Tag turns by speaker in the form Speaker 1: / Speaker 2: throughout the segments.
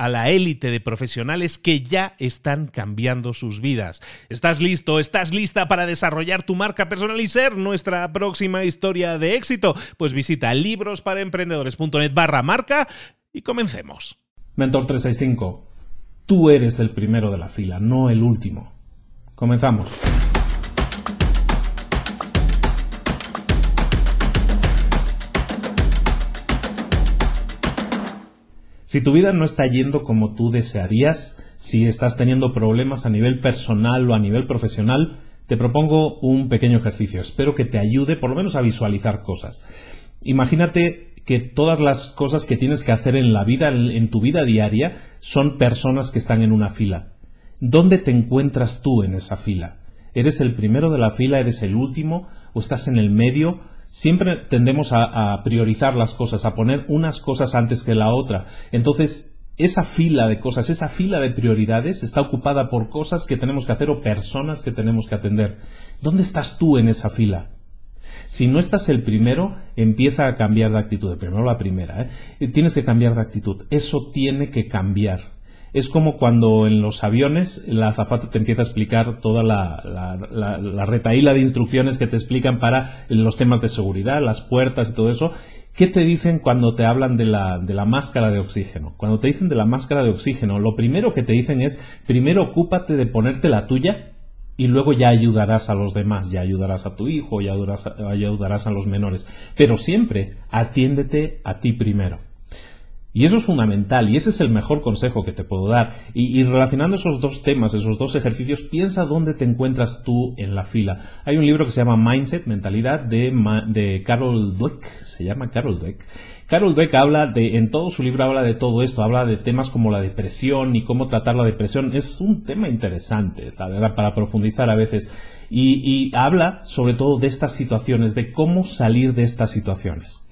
Speaker 1: a la élite de profesionales que ya están cambiando sus vidas. ¿Estás listo? ¿Estás lista para desarrollar tu marca personal y ser nuestra próxima historia de éxito? Pues visita librosparaemprendedores.net barra marca y comencemos.
Speaker 2: Mentor 365, tú eres el primero de la fila, no el último. Comenzamos. Si tu vida no está yendo como tú desearías, si estás teniendo problemas a nivel personal o a nivel profesional, te propongo un pequeño ejercicio. Espero que te ayude por lo menos a visualizar cosas. Imagínate que todas las cosas que tienes que hacer en la vida, en tu vida diaria, son personas que están en una fila. ¿Dónde te encuentras tú en esa fila? ¿Eres el primero de la fila? ¿Eres el último? ¿O estás en el medio? Siempre tendemos a, priorizar las cosas, a poner unas cosas antes que la otra. Entonces, esa fila de cosas, esa fila de prioridades está ocupada por cosas que tenemos que hacer o personas que tenemos que atender. ¿Dónde estás tú en esa fila? Si no estás el primero, empieza a cambiar de actitud. primero la primera. ¿eh? Tienes que cambiar de actitud. Eso tiene que cambiar es como cuando en los aviones la azafata te empieza a explicar toda la, la, la, retaíla de instrucciones que te explican para los temas de seguridad, las puertas y todo eso. ¿Qué te dicen cuando te hablan de la, de la máscara de oxígeno? Cuando te dicen de la máscara de oxígeno, lo primero que te dicen es, primero ocúpate de ponerte la tuya y luego ya ayudarás a los demás, ya ayudarás a tu hijo, ya ayudarás a los menores. Pero siempre atiéndete a ti primero. Y eso es fundamental y ese es el mejor consejo que te puedo dar. Y, relacionando esos dos temas, esos dos ejercicios, piensa dónde te encuentras tú en la fila. Hay un libro que se llama Mindset, Mentalidad, de, de Carol Dweck, se llama Carol Dweck. Carol Dweck habla de, en todo su libro habla de todo esto, habla de temas como la depresión y cómo tratar la depresión. Es un tema interesante, la verdad, para profundizar a veces. Y, y habla sobre todo de estas situaciones, de cómo salir de estas situaciones.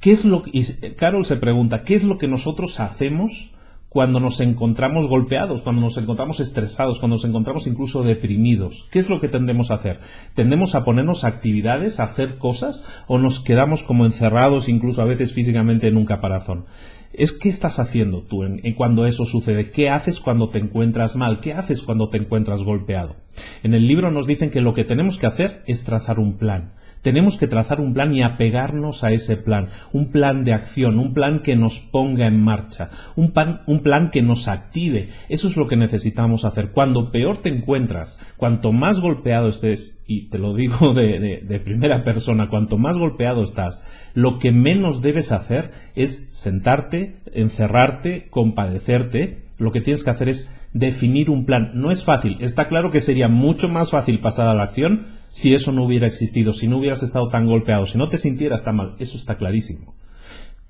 Speaker 2: ¿Qué es lo y Carol se pregunta, ¿qué es lo que nosotros hacemos cuando nos encontramos golpeados, cuando nos encontramos estresados, cuando nos encontramos incluso deprimidos? ¿Qué es lo que tendemos a hacer? ¿Tendemos a ponernos actividades, a hacer cosas o nos quedamos como encerrados incluso a veces físicamente en un caparazón? Es qué estás haciendo tú en, cuando eso sucede, qué haces cuando te encuentras mal, qué haces cuando te encuentras golpeado. En el libro nos dicen que lo que tenemos que hacer es trazar un plan. Tenemos que trazar un plan y apegarnos a ese plan, un plan de acción, un plan que nos ponga en marcha, un, plan que nos active. Eso es lo que necesitamos hacer. Cuando peor te encuentras, cuanto más golpeado estés, y te lo digo de primera persona, cuanto más golpeado estás, lo que menos debes hacer es sentarte, encerrarte, compadecerte, lo que tienes que hacer es definir un plan. No es fácil. Está claro que sería mucho más fácil pasar a la acción si eso no hubiera existido, si no hubieras estado tan golpeado, si no te sintieras tan mal. Eso está clarísimo.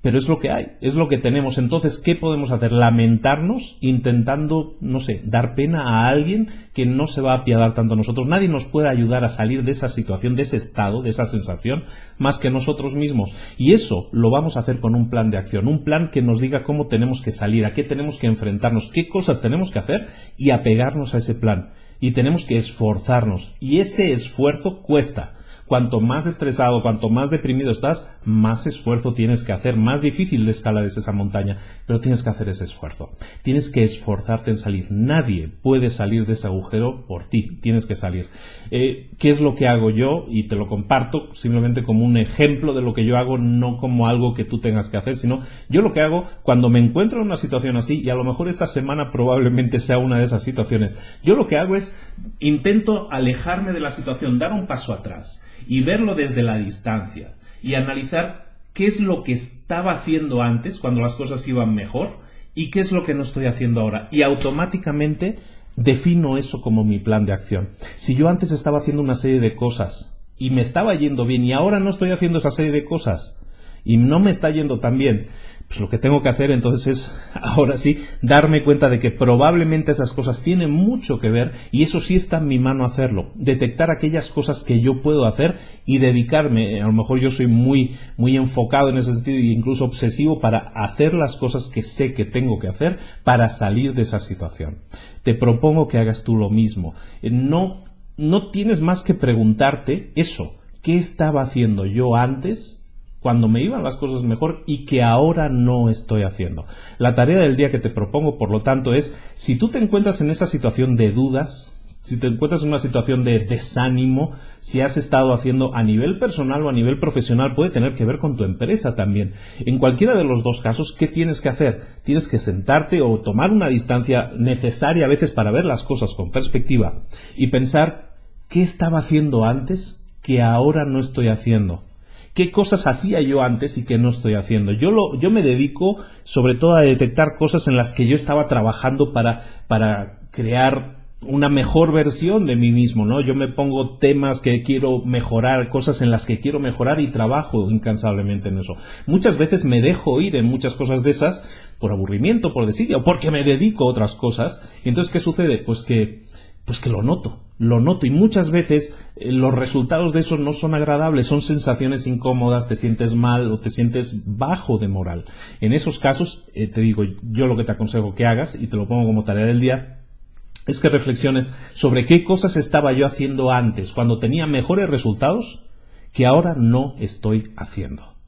Speaker 2: Pero es lo que hay, es lo que tenemos. Entonces, ¿qué podemos hacer? Lamentarnos intentando, no sé, dar pena a alguien que no se va a apiadar tanto a nosotros. Nadie nos puede ayudar a salir de esa situación, de ese estado, de esa sensación, más que nosotros mismos. Y eso lo vamos a hacer con un plan de acción, un plan que nos diga cómo tenemos que salir, a qué tenemos que enfrentarnos, qué cosas tenemos que hacer y apegarnos a ese plan. Y tenemos que esforzarnos. Y ese esfuerzo cuesta Cuanto más estresado, cuanto más deprimido estás, más esfuerzo tienes que hacer, más difícil de escalar es esa montaña, pero tienes que hacer ese esfuerzo. Tienes que esforzarte en salir. Nadie puede salir de ese agujero por ti, tienes que salir. Eh, ¿Qué es lo que hago yo? Y te lo comparto simplemente como un ejemplo de lo que yo hago, no como algo que tú tengas que hacer, sino yo lo que hago cuando me encuentro en una situación así, y a lo mejor esta semana probablemente sea una de esas situaciones, yo lo que hago es intento alejarme de la situación, dar un paso atrás y verlo desde la distancia y analizar qué es lo que estaba haciendo antes cuando las cosas iban mejor y qué es lo que no estoy haciendo ahora. Y automáticamente defino eso como mi plan de acción. Si yo antes estaba haciendo una serie de cosas y me estaba yendo bien y ahora no estoy haciendo esa serie de cosas y no me está yendo tan bien, pues lo que tengo que hacer entonces es, ahora sí, darme cuenta de que probablemente esas cosas tienen mucho que ver y eso sí está en mi mano hacerlo. Detectar aquellas cosas que yo puedo hacer y dedicarme, a lo mejor yo soy muy, muy enfocado en ese sentido e incluso obsesivo para hacer las cosas que sé que tengo que hacer para salir de esa situación. Te propongo que hagas tú lo mismo. Eh, no, no tienes más que preguntarte eso. ¿Qué estaba haciendo yo antes cuando me iban las cosas mejor y que ahora no estoy haciendo. La tarea del día que te propongo, por lo tanto, es si tú te encuentras en esa situación de dudas, si te encuentras en una situación de desánimo, si has estado haciendo a nivel personal o a nivel profesional, puede tener que ver con tu empresa también. En cualquiera de los dos casos, ¿qué tienes que hacer? Tienes que sentarte o tomar una distancia necesaria a veces para ver las cosas con perspectiva y pensar qué estaba haciendo antes que ahora no estoy haciendo qué cosas hacía yo antes y qué no estoy haciendo. Yo, lo, yo me dedico sobre todo a detectar cosas en las que yo estaba trabajando para, para crear una mejor versión de mí mismo, ¿no? Yo me pongo temas que quiero mejorar, cosas en las que quiero mejorar y trabajo incansablemente en eso. Muchas veces me dejo ir en muchas cosas de esas por aburrimiento, por desidia o porque me dedico a otras cosas. Y entonces, ¿qué sucede? Pues que pues que lo noto, lo noto y muchas veces eh, los resultados de eso no son agradables, son sensaciones incómodas, te sientes mal o te sientes bajo de moral. En esos casos, eh, te digo, yo lo que te aconsejo que hagas, y te lo pongo como tarea del día, es que reflexiones sobre qué cosas estaba yo haciendo antes, cuando tenía mejores resultados, que ahora no estoy haciendo.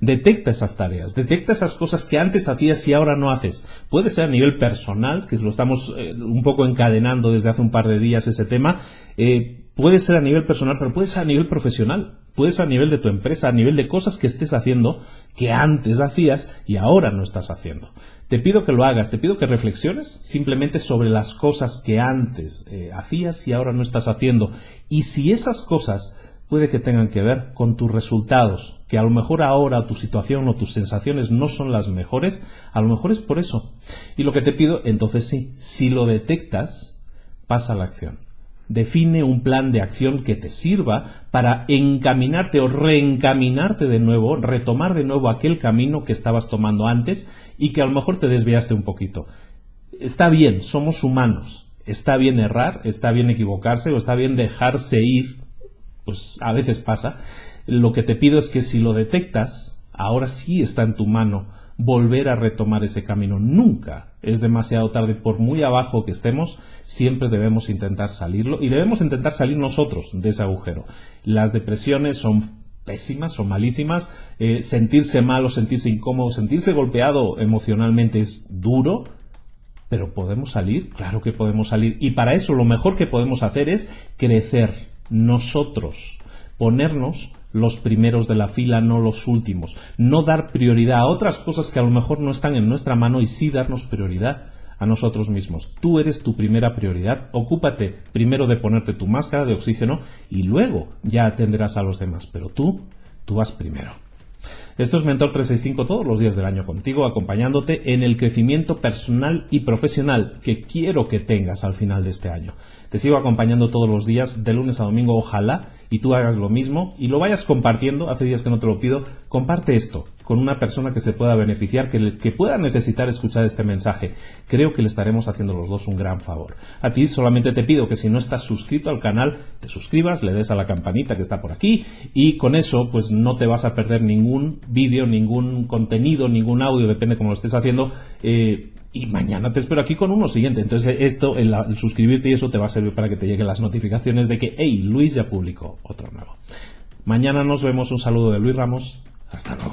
Speaker 2: Detecta esas tareas, detecta esas cosas que antes hacías y ahora no haces. Puede ser a nivel personal, que lo estamos eh, un poco encadenando desde hace un par de días ese tema. Eh, puede ser a nivel personal, pero puede ser a nivel profesional. Puede ser a nivel de tu empresa, a nivel de cosas que estés haciendo que antes hacías y ahora no estás haciendo. Te pido que lo hagas, te pido que reflexiones simplemente sobre las cosas que antes eh, hacías y ahora no estás haciendo. Y si esas cosas puede que tengan que ver con tus resultados, que a lo mejor ahora tu situación o tus sensaciones no son las mejores, a lo mejor es por eso. Y lo que te pido, entonces sí, si lo detectas, pasa a la acción. Define un plan de acción que te sirva para encaminarte o reencaminarte de nuevo, retomar de nuevo aquel camino que estabas tomando antes y que a lo mejor te desviaste un poquito. Está bien, somos humanos. Está bien errar, está bien equivocarse o está bien dejarse ir pues a veces pasa. Lo que te pido es que si lo detectas, ahora sí está en tu mano volver a retomar ese camino. Nunca es demasiado tarde, por muy abajo que estemos, siempre debemos intentar salirlo y debemos intentar salir nosotros de ese agujero. Las depresiones son pésimas, son malísimas. Eh, sentirse mal o sentirse incómodo, sentirse golpeado emocionalmente es duro, pero podemos salir, claro que podemos salir. Y para eso lo mejor que podemos hacer es crecer, nosotros, ponernos los primeros de la fila, no los últimos, no dar prioridad a otras cosas que a lo mejor no están en nuestra mano y sí darnos prioridad a nosotros mismos. Tú eres tu primera prioridad, ocúpate primero de ponerte tu máscara de oxígeno y luego ya atenderás a los demás, pero tú, tú vas primero. Esto es Mentor 365 todos los días del año contigo, acompañándote en el crecimiento personal y profesional que quiero que tengas al final de este año. Te sigo acompañando todos los días, de lunes a domingo, ojalá, y tú hagas lo mismo y lo vayas compartiendo, hace días que no te lo pido, comparte esto con una persona que se pueda beneficiar, que, que pueda necesitar escuchar este mensaje. Creo que le estaremos haciendo los dos un gran favor. A ti solamente te pido que si no estás suscrito al canal, te suscribas, le des a la campanita que está por aquí y con eso pues no te vas a perder ningún vídeo, ningún contenido, ningún audio, depende cómo lo estés haciendo. Eh, y mañana te espero aquí con uno siguiente. Entonces, esto, el, suscribirte y eso te va a servir para que te lleguen las notificaciones de que, hey, Luis ya publicó otro nuevo. Mañana nos vemos. Un saludo de Luis Ramos. Hasta luego.